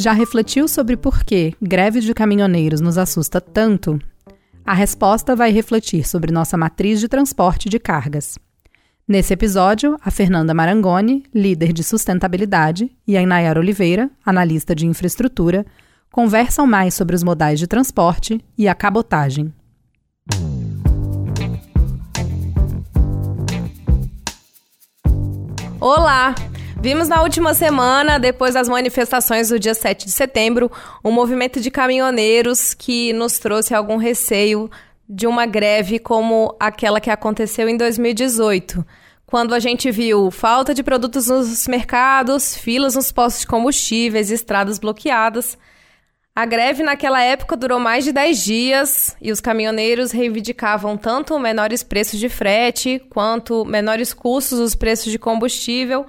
Já refletiu sobre por que greve de caminhoneiros nos assusta tanto? A resposta vai refletir sobre nossa matriz de transporte de cargas. Nesse episódio, a Fernanda Marangoni, líder de sustentabilidade, e a Inayara Oliveira, analista de infraestrutura, conversam mais sobre os modais de transporte e a cabotagem. Olá! Vimos na última semana, depois das manifestações do dia 7 de setembro, um movimento de caminhoneiros que nos trouxe algum receio de uma greve como aquela que aconteceu em 2018, quando a gente viu falta de produtos nos mercados, filas nos postos de combustíveis, estradas bloqueadas. A greve naquela época durou mais de 10 dias e os caminhoneiros reivindicavam tanto menores preços de frete quanto menores custos dos preços de combustível.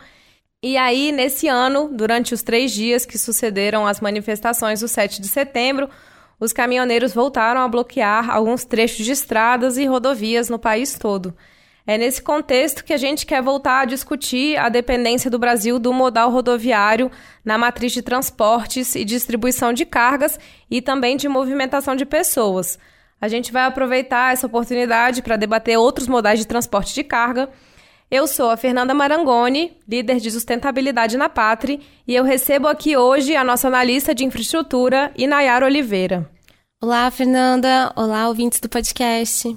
E aí, nesse ano, durante os três dias que sucederam as manifestações do 7 de setembro, os caminhoneiros voltaram a bloquear alguns trechos de estradas e rodovias no país todo. É nesse contexto que a gente quer voltar a discutir a dependência do Brasil do modal rodoviário na matriz de transportes e distribuição de cargas e também de movimentação de pessoas. A gente vai aproveitar essa oportunidade para debater outros modais de transporte de carga. Eu sou a Fernanda Marangoni, líder de sustentabilidade na Pátria, e eu recebo aqui hoje a nossa analista de infraestrutura, Inayara Oliveira. Olá, Fernanda. Olá, ouvintes do podcast.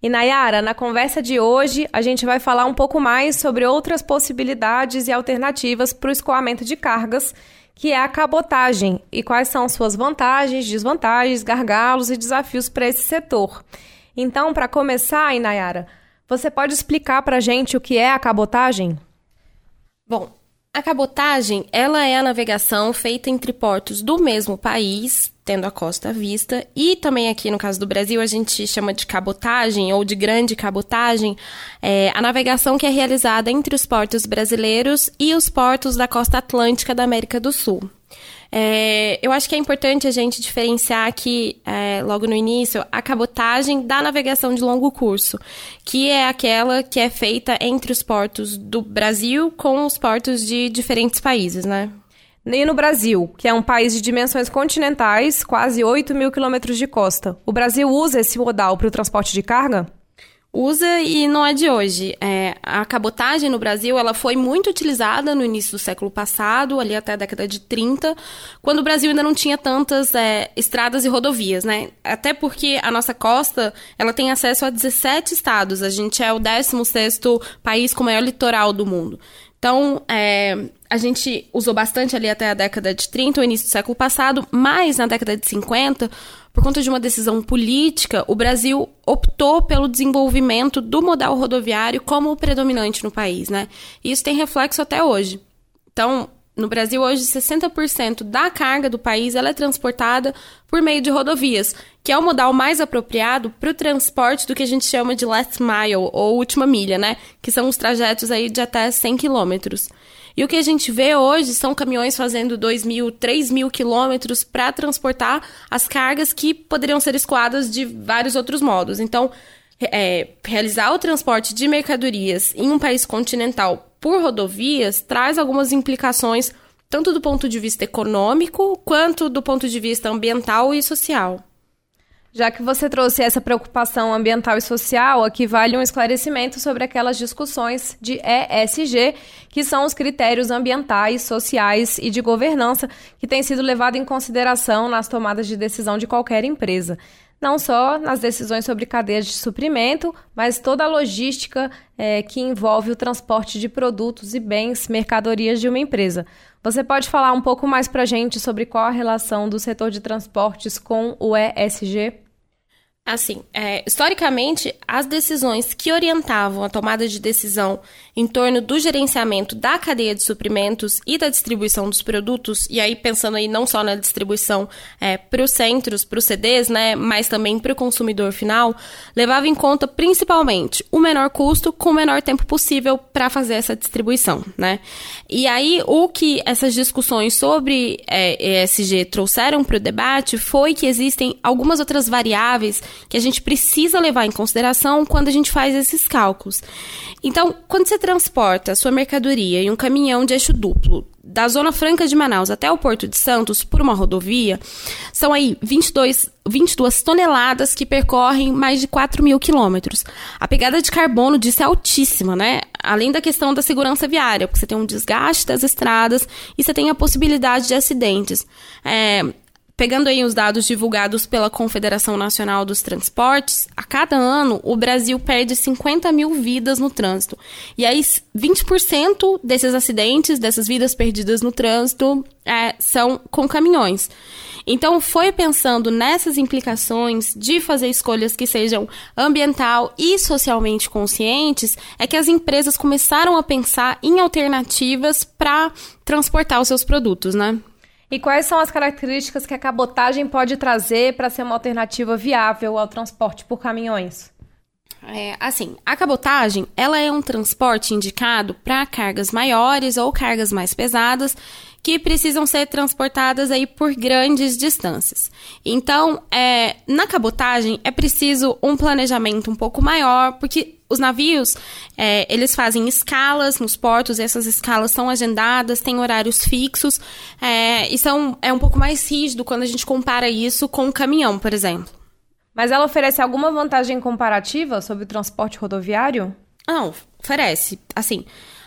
E Nayara, na conversa de hoje, a gente vai falar um pouco mais sobre outras possibilidades e alternativas para o escoamento de cargas, que é a cabotagem, e quais são suas vantagens, desvantagens, gargalos e desafios para esse setor. Então, para começar, Nayara, você pode explicar para a gente o que é a cabotagem? Bom, a cabotagem, ela é a navegação feita entre portos do mesmo país tendo a costa à vista. E também aqui no caso do Brasil, a gente chama de cabotagem ou de grande cabotagem é, a navegação que é realizada entre os portos brasileiros e os portos da costa atlântica da América do Sul. É, eu acho que é importante a gente diferenciar aqui, é, logo no início, a cabotagem da navegação de longo curso, que é aquela que é feita entre os portos do Brasil com os portos de diferentes países, né? E no Brasil, que é um país de dimensões continentais, quase 8 mil quilômetros de costa, o Brasil usa esse modal para o transporte de carga? Usa e não é de hoje. É, a cabotagem no Brasil ela foi muito utilizada no início do século passado, ali até a década de 30, quando o Brasil ainda não tinha tantas é, estradas e rodovias, né? Até porque a nossa costa ela tem acesso a 17 estados. A gente é o 16º país com o maior litoral do mundo. Então, é, a gente usou bastante ali até a década de 30, o início do século passado, mas na década de 50, por conta de uma decisão política, o Brasil optou pelo desenvolvimento do modal rodoviário como o predominante no país, né? E isso tem reflexo até hoje. Então, no Brasil, hoje, 60% da carga do país é transportada por meio de rodovias, que é o modal mais apropriado para o transporte do que a gente chama de last mile, ou última milha, né? Que são os trajetos aí de até 100 quilômetros. E o que a gente vê hoje são caminhões fazendo 2 mil, 3 mil quilômetros para transportar as cargas que poderiam ser escoadas de vários outros modos. Então, é, realizar o transporte de mercadorias em um país continental por rodovias traz algumas implicações, tanto do ponto de vista econômico, quanto do ponto de vista ambiental e social. Já que você trouxe essa preocupação ambiental e social, aqui vale um esclarecimento sobre aquelas discussões de ESG, que são os critérios ambientais, sociais e de governança que têm sido levados em consideração nas tomadas de decisão de qualquer empresa não só nas decisões sobre cadeias de suprimento, mas toda a logística é, que envolve o transporte de produtos e bens, mercadorias de uma empresa. Você pode falar um pouco mais para a gente sobre qual a relação do setor de transportes com o ESG? Assim, é, historicamente, as decisões que orientavam a tomada de decisão em torno do gerenciamento da cadeia de suprimentos e da distribuição dos produtos, e aí pensando aí não só na distribuição é, para os centros, para os CDs, né, mas também para o consumidor final, levava em conta principalmente o menor custo com o menor tempo possível para fazer essa distribuição, né? E aí o que essas discussões sobre é, ESG trouxeram para o debate foi que existem algumas outras variáveis que a gente precisa levar em consideração quando a gente faz esses cálculos. Então, quando você transporta sua mercadoria em um caminhão de eixo duplo da Zona Franca de Manaus até o Porto de Santos, por uma rodovia, são aí 22, 22 toneladas que percorrem mais de 4 mil quilômetros. A pegada de carbono disso é altíssima, né? Além da questão da segurança viária, porque você tem um desgaste das estradas e você tem a possibilidade de acidentes. É, Pegando aí os dados divulgados pela Confederação Nacional dos Transportes, a cada ano o Brasil perde 50 mil vidas no trânsito. E aí 20% desses acidentes, dessas vidas perdidas no trânsito, é, são com caminhões. Então, foi pensando nessas implicações de fazer escolhas que sejam ambiental e socialmente conscientes, é que as empresas começaram a pensar em alternativas para transportar os seus produtos, né? E quais são as características que a cabotagem pode trazer para ser uma alternativa viável ao transporte por caminhões? É, assim, a cabotagem, ela é um transporte indicado para cargas maiores ou cargas mais pesadas que precisam ser transportadas aí por grandes distâncias. Então, é, na cabotagem é preciso um planejamento um pouco maior, porque os navios, é, eles fazem escalas nos portos, e essas escalas são agendadas, têm horários fixos, é, e são, é um pouco mais rígido quando a gente compara isso com um caminhão, por exemplo. Mas ela oferece alguma vantagem comparativa sobre o transporte rodoviário? Não, oferece. Assim,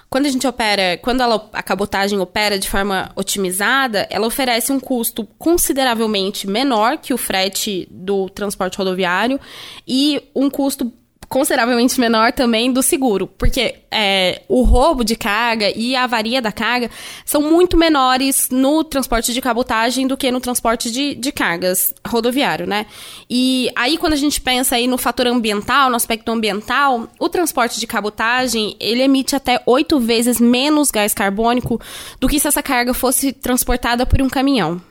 quando a gente opera, quando ela, a cabotagem opera de forma otimizada, ela oferece um custo consideravelmente menor que o frete do transporte rodoviário e um custo consideravelmente menor também do seguro, porque é, o roubo de carga e a avaria da carga são muito menores no transporte de cabotagem do que no transporte de, de cargas rodoviário, né? E aí, quando a gente pensa aí no fator ambiental, no aspecto ambiental, o transporte de cabotagem, ele emite até oito vezes menos gás carbônico do que se essa carga fosse transportada por um caminhão.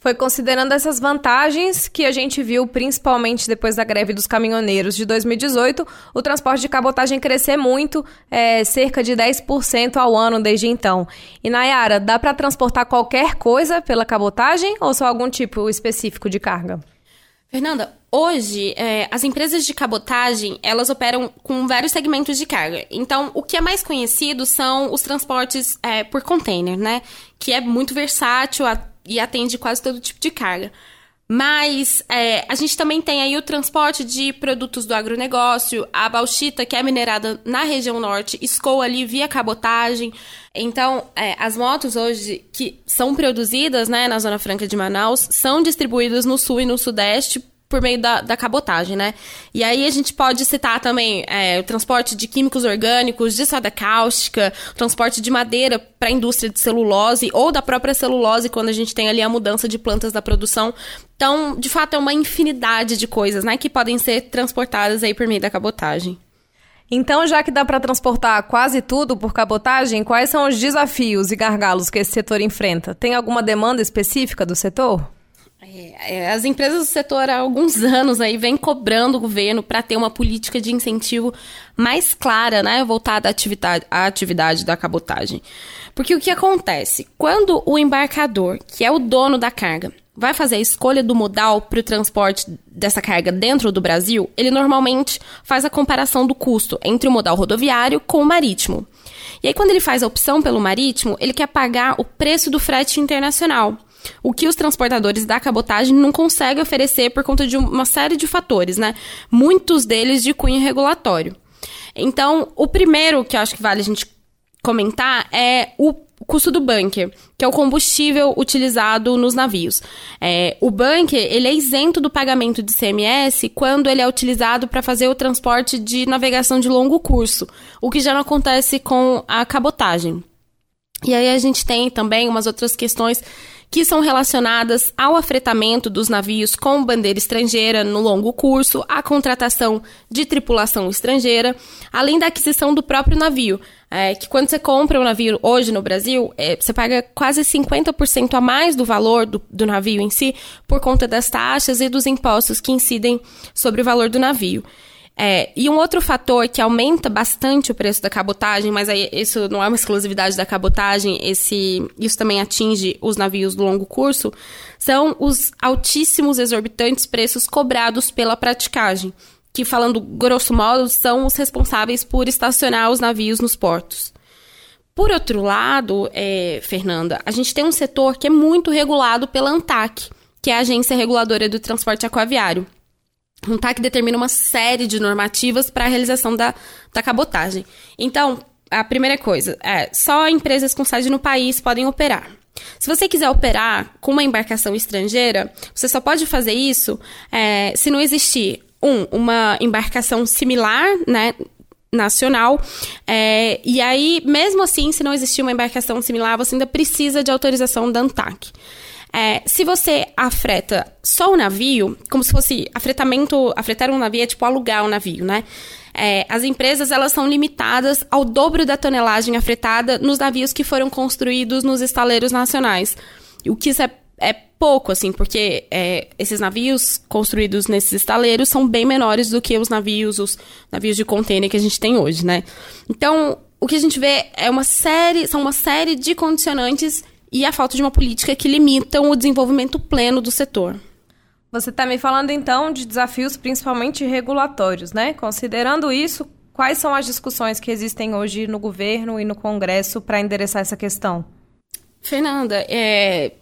Foi considerando essas vantagens que a gente viu, principalmente depois da greve dos caminhoneiros de 2018, o transporte de cabotagem crescer muito, é, cerca de 10% ao ano desde então. E Nayara, dá para transportar qualquer coisa pela cabotagem ou só algum tipo específico de carga? Fernanda, hoje é, as empresas de cabotagem elas operam com vários segmentos de carga. Então, o que é mais conhecido são os transportes é, por container, né? Que é muito versátil, e atende quase todo tipo de carga. Mas é, a gente também tem aí o transporte de produtos do agronegócio, a bauxita, que é minerada na região norte, escoa ali via cabotagem. Então, é, as motos hoje que são produzidas né, na Zona Franca de Manaus são distribuídas no sul e no sudeste por meio da, da cabotagem, né? E aí a gente pode citar também é, o transporte de químicos orgânicos, de soda cáustica, transporte de madeira para a indústria de celulose ou da própria celulose quando a gente tem ali a mudança de plantas da produção. Então, de fato, é uma infinidade de coisas, né, que podem ser transportadas aí por meio da cabotagem. Então, já que dá para transportar quase tudo por cabotagem, quais são os desafios e gargalos que esse setor enfrenta? Tem alguma demanda específica do setor? É, é, as empresas do setor há alguns anos aí vêm cobrando o governo para ter uma política de incentivo mais clara, né, voltada à atividade, à atividade da cabotagem. Porque o que acontece? Quando o embarcador, que é o dono da carga, vai fazer a escolha do modal para o transporte dessa carga dentro do Brasil, ele normalmente faz a comparação do custo entre o modal rodoviário com o marítimo. E aí, quando ele faz a opção pelo marítimo, ele quer pagar o preço do frete internacional o que os transportadores da cabotagem não conseguem oferecer por conta de uma série de fatores, né? Muitos deles de cunho regulatório. Então, o primeiro que eu acho que vale a gente comentar é o custo do bunker, que é o combustível utilizado nos navios. É, o bunker ele é isento do pagamento de CMS quando ele é utilizado para fazer o transporte de navegação de longo curso, o que já não acontece com a cabotagem. E aí a gente tem também umas outras questões que são relacionadas ao afretamento dos navios com bandeira estrangeira no longo curso, à contratação de tripulação estrangeira, além da aquisição do próprio navio. É, que quando você compra um navio hoje no Brasil, é, você paga quase 50% a mais do valor do, do navio em si, por conta das taxas e dos impostos que incidem sobre o valor do navio. É, e um outro fator que aumenta bastante o preço da cabotagem, mas aí isso não é uma exclusividade da cabotagem, esse, isso também atinge os navios do longo curso, são os altíssimos exorbitantes preços cobrados pela praticagem, que falando grosso modo são os responsáveis por estacionar os navios nos portos. Por outro lado, é, Fernanda, a gente tem um setor que é muito regulado pela ANTAC, que é a Agência Reguladora do Transporte Aquaviário. A ANTAC determina uma série de normativas para a realização da, da cabotagem. Então, a primeira coisa é só empresas com sede no país podem operar. Se você quiser operar com uma embarcação estrangeira, você só pode fazer isso é, se não existir um, uma embarcação similar, né, nacional. É, e aí, mesmo assim, se não existir uma embarcação similar, você ainda precisa de autorização da ANTAC. É, se você afreta só o navio, como se fosse afretamento, afretar um navio é tipo alugar um navio, né? É, as empresas elas são limitadas ao dobro da tonelagem afretada nos navios que foram construídos nos estaleiros nacionais. O que isso é, é pouco, assim, porque é, esses navios construídos nesses estaleiros são bem menores do que os navios, os navios de contêiner que a gente tem hoje, né? Então, o que a gente vê é uma série, são uma série de condicionantes e a falta de uma política que limitam o desenvolvimento pleno do setor. Você está me falando então de desafios principalmente regulatórios, né? Considerando isso, quais são as discussões que existem hoje no governo e no Congresso para endereçar essa questão? Fernanda, é,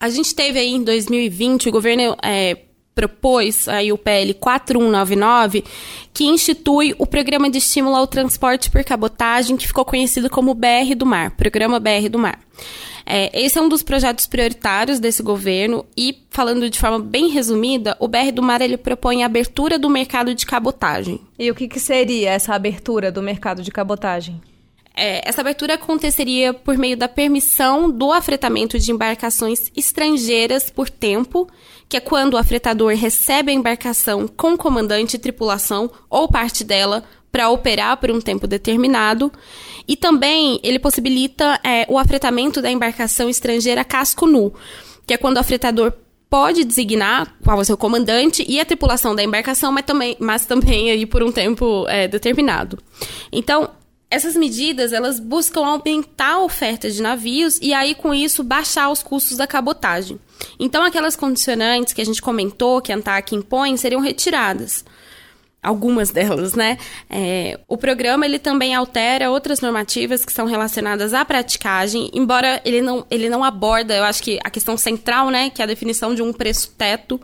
a gente teve aí em 2020, o governo é, propôs aí o PL 4199, que institui o Programa de Estímulo ao Transporte por Cabotagem, que ficou conhecido como BR do Mar, Programa BR do Mar. É, esse é um dos projetos prioritários desse governo e, falando de forma bem resumida, o BR do Mar ele propõe a abertura do mercado de cabotagem. E o que, que seria essa abertura do mercado de cabotagem? É, essa abertura aconteceria por meio da permissão do afretamento de embarcações estrangeiras por tempo, que é quando o afretador recebe a embarcação com comandante e tripulação ou parte dela para operar por um tempo determinado. E também ele possibilita é, o afretamento da embarcação estrangeira casco nu, que é quando o afretador pode designar qual vai ser o comandante e a tripulação da embarcação, mas também, mas também aí por um tempo é, determinado. Então, essas medidas, elas buscam aumentar a oferta de navios e aí com isso baixar os custos da cabotagem. Então aquelas condicionantes que a gente comentou que a ANTAC impõe seriam retiradas. Algumas delas, né? É, o programa ele também altera outras normativas que são relacionadas à praticagem, embora ele não, ele não aborda, eu acho que a questão central, né, que é a definição de um preço teto.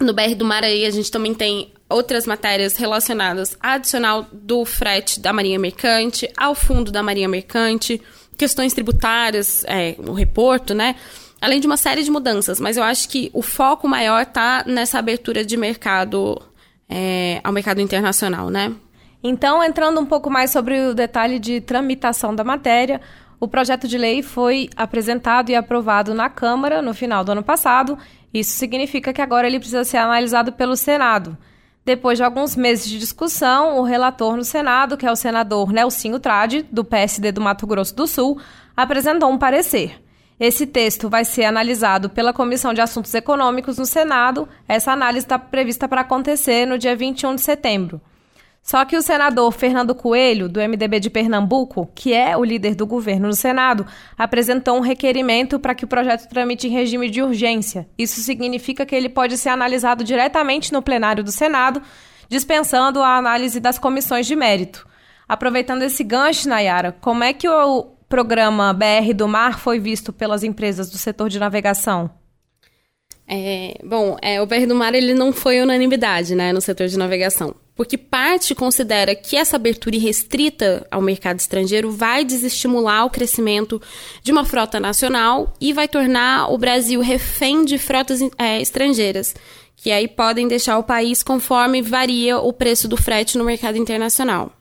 No BR do Mar aí a gente também tem outras matérias relacionadas adicional do frete da Marinha Mercante, ao fundo da Marinha Mercante, questões tributárias, é, o reporto, né? Além de uma série de mudanças, mas eu acho que o foco maior está nessa abertura de mercado é, ao mercado internacional, né? Então, entrando um pouco mais sobre o detalhe de tramitação da matéria, o projeto de lei foi apresentado e aprovado na Câmara no final do ano passado. Isso significa que agora ele precisa ser analisado pelo Senado. Depois de alguns meses de discussão, o relator no Senado, que é o senador Nelsinho Trade, do PSD do Mato Grosso do Sul, apresentou um parecer. Esse texto vai ser analisado pela Comissão de Assuntos Econômicos no Senado. Essa análise está prevista para acontecer no dia 21 de setembro. Só que o senador Fernando Coelho, do MDB de Pernambuco, que é o líder do governo no Senado, apresentou um requerimento para que o projeto tramite em regime de urgência. Isso significa que ele pode ser analisado diretamente no plenário do Senado, dispensando a análise das comissões de mérito. Aproveitando esse gancho, Nayara, como é que o programa BR do Mar foi visto pelas empresas do setor de navegação? É, bom, é, o BR do Mar ele não foi unanimidade né, no setor de navegação porque parte considera que essa abertura irrestrita ao mercado estrangeiro vai desestimular o crescimento de uma frota nacional e vai tornar o Brasil refém de frotas é, estrangeiras, que aí podem deixar o país conforme varia o preço do frete no mercado internacional.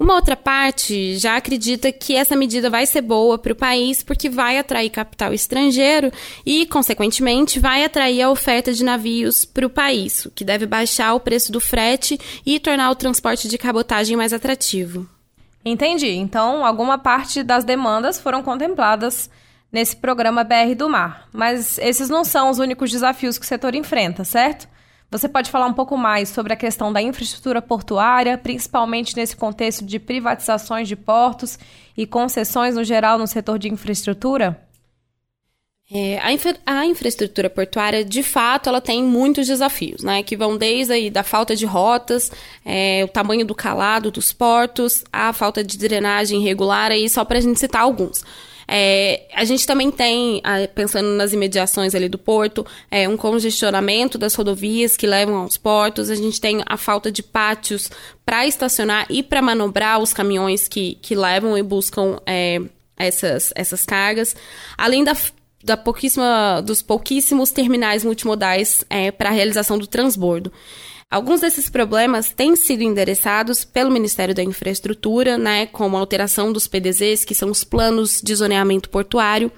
Uma outra parte já acredita que essa medida vai ser boa para o país porque vai atrair capital estrangeiro e, consequentemente, vai atrair a oferta de navios para o país, o que deve baixar o preço do frete e tornar o transporte de cabotagem mais atrativo. Entendi. Então, alguma parte das demandas foram contempladas nesse programa BR do Mar. Mas esses não são os únicos desafios que o setor enfrenta, certo? Você pode falar um pouco mais sobre a questão da infraestrutura portuária, principalmente nesse contexto de privatizações de portos e concessões no geral no setor de infraestrutura? É, a, infra a, infraestrutura portuária, de fato, ela tem muitos desafios, né? Que vão desde aí da falta de rotas, é, o tamanho do calado dos portos, a falta de drenagem regular, aí só para a gente citar alguns. É, a gente também tem, pensando nas imediações ali do porto, é, um congestionamento das rodovias que levam aos portos. A gente tem a falta de pátios para estacionar e para manobrar os caminhões que, que levam e buscam é, essas, essas cargas. Além da da pouquíssima, dos pouquíssimos terminais multimodais é, para a realização do transbordo. Alguns desses problemas têm sido endereçados pelo Ministério da Infraestrutura, né, como a alteração dos PDZs, que são os planos de zoneamento portuário,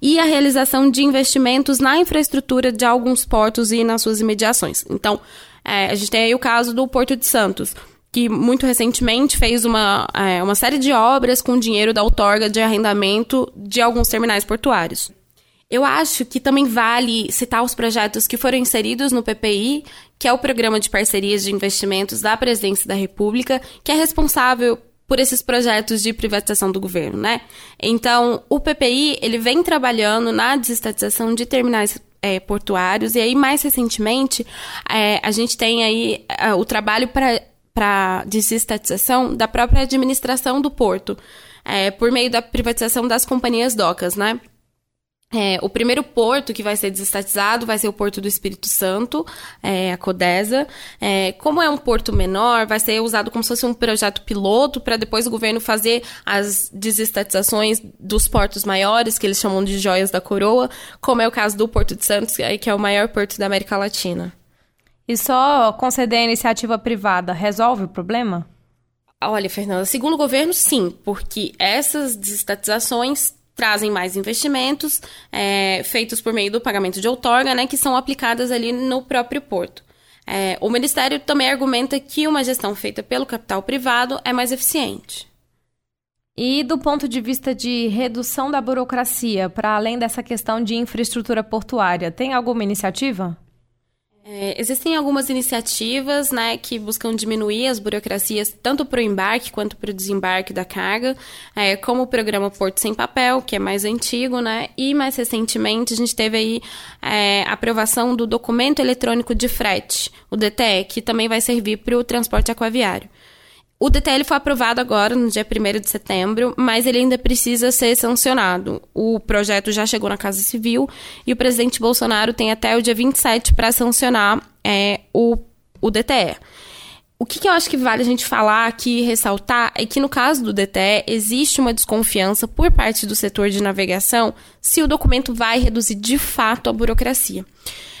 e a realização de investimentos na infraestrutura de alguns portos e nas suas imediações. Então, é, a gente tem aí o caso do Porto de Santos, que muito recentemente fez uma, é, uma série de obras com dinheiro da outorga de arrendamento de alguns terminais portuários. Eu acho que também vale citar os projetos que foram inseridos no PPI, que é o Programa de Parcerias de Investimentos da Presidência da República, que é responsável por esses projetos de privatização do governo, né? Então, o PPI, ele vem trabalhando na desestatização de terminais é, portuários, e aí, mais recentemente, é, a gente tem aí é, o trabalho para desestatização da própria administração do porto, é, por meio da privatização das companhias docas, né? É, o primeiro porto que vai ser desestatizado vai ser o Porto do Espírito Santo, é, a Codesa. É, como é um porto menor, vai ser usado como se fosse um projeto piloto para depois o governo fazer as desestatizações dos portos maiores, que eles chamam de joias da coroa, como é o caso do Porto de Santos, que é o maior porto da América Latina. E só conceder a iniciativa privada resolve o problema? Olha, Fernanda, segundo o governo, sim, porque essas desestatizações trazem mais investimentos é, feitos por meio do pagamento de outorga, né, que são aplicadas ali no próprio porto. É, o Ministério também argumenta que uma gestão feita pelo capital privado é mais eficiente. E do ponto de vista de redução da burocracia, para além dessa questão de infraestrutura portuária, tem alguma iniciativa? É, existem algumas iniciativas né, que buscam diminuir as burocracias tanto para o embarque quanto para o desembarque da carga, é, como o programa Porto Sem Papel, que é mais antigo, né, e mais recentemente a gente teve aí é, a aprovação do documento eletrônico de frete, o DTE, que também vai servir para o transporte aquaviário. O DTL foi aprovado agora, no dia 1 de setembro, mas ele ainda precisa ser sancionado. O projeto já chegou na Casa Civil e o presidente Bolsonaro tem até o dia 27 para sancionar é, o, o DTE. O que, que, eu acho que vale a gente falar aqui e ressaltar é que no caso do DTE existe uma desconfiança por parte do setor de navegação se o documento vai reduzir de fato a burocracia.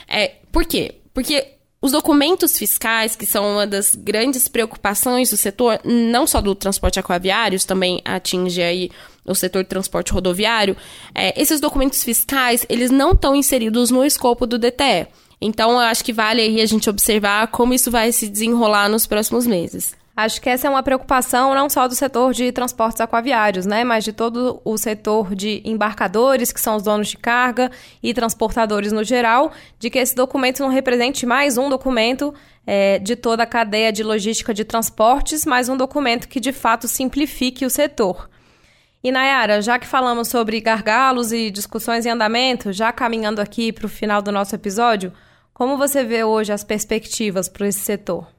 É, por quê? Porque os documentos fiscais, que são uma das grandes preocupações do setor, não só do transporte aquaviário, também atinge aí o setor de transporte rodoviário, é, esses documentos fiscais, eles não estão inseridos no escopo do DTE. Então, eu acho que vale aí a gente observar como isso vai se desenrolar nos próximos meses. Acho que essa é uma preocupação não só do setor de transportes aquaviários, né, mas de todo o setor de embarcadores, que são os donos de carga, e transportadores no geral, de que esse documento não represente mais um documento é, de toda a cadeia de logística de transportes, mas um documento que de fato simplifique o setor. E Nayara, já que falamos sobre gargalos e discussões em andamento, já caminhando aqui para o final do nosso episódio, como você vê hoje as perspectivas para esse setor?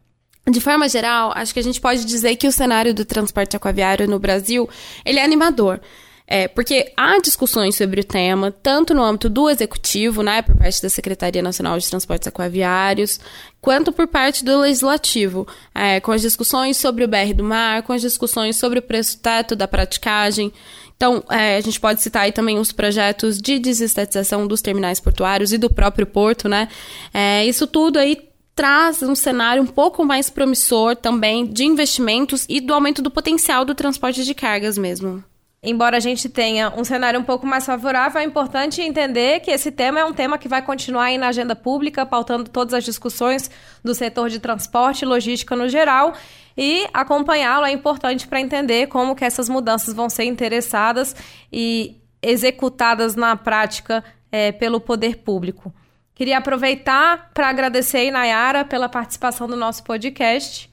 De forma geral, acho que a gente pode dizer que o cenário do transporte aquaviário no Brasil, ele é animador. É, porque há discussões sobre o tema, tanto no âmbito do executivo, né, por parte da Secretaria Nacional de Transportes Aquaviários, quanto por parte do legislativo, é, com as discussões sobre o BR do mar, com as discussões sobre o preço teto da praticagem. Então, é, a gente pode citar aí também os projetos de desestatização dos terminais portuários e do próprio porto, né? É, isso tudo aí traz um cenário um pouco mais promissor também de investimentos e do aumento do potencial do transporte de cargas mesmo. Embora a gente tenha um cenário um pouco mais favorável, é importante entender que esse tema é um tema que vai continuar aí na agenda pública, pautando todas as discussões do setor de transporte e logística no geral. E acompanhá-lo é importante para entender como que essas mudanças vão ser interessadas e executadas na prática é, pelo poder público. Queria aproveitar para agradecer a Nayara pela participação do nosso podcast.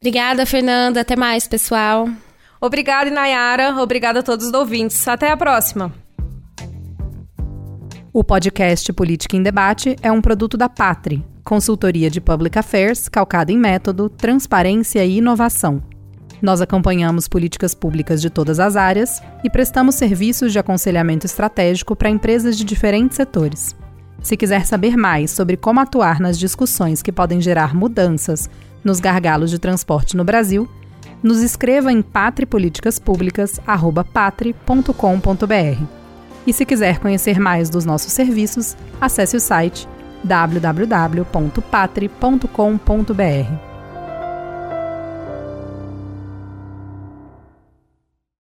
Obrigada, Fernanda. Até mais, pessoal. Obrigada, Nayara. Obrigada a todos os ouvintes. Até a próxima. O podcast Política em Debate é um produto da Patri, consultoria de Public Affairs calcada em método, transparência e inovação. Nós acompanhamos políticas públicas de todas as áreas e prestamos serviços de aconselhamento estratégico para empresas de diferentes setores. Se quiser saber mais sobre como atuar nas discussões que podem gerar mudanças nos gargalos de transporte no Brasil, nos escreva em patripoliticaspublicas@patri.com.br. E se quiser conhecer mais dos nossos serviços, acesse o site www.patri.com.br.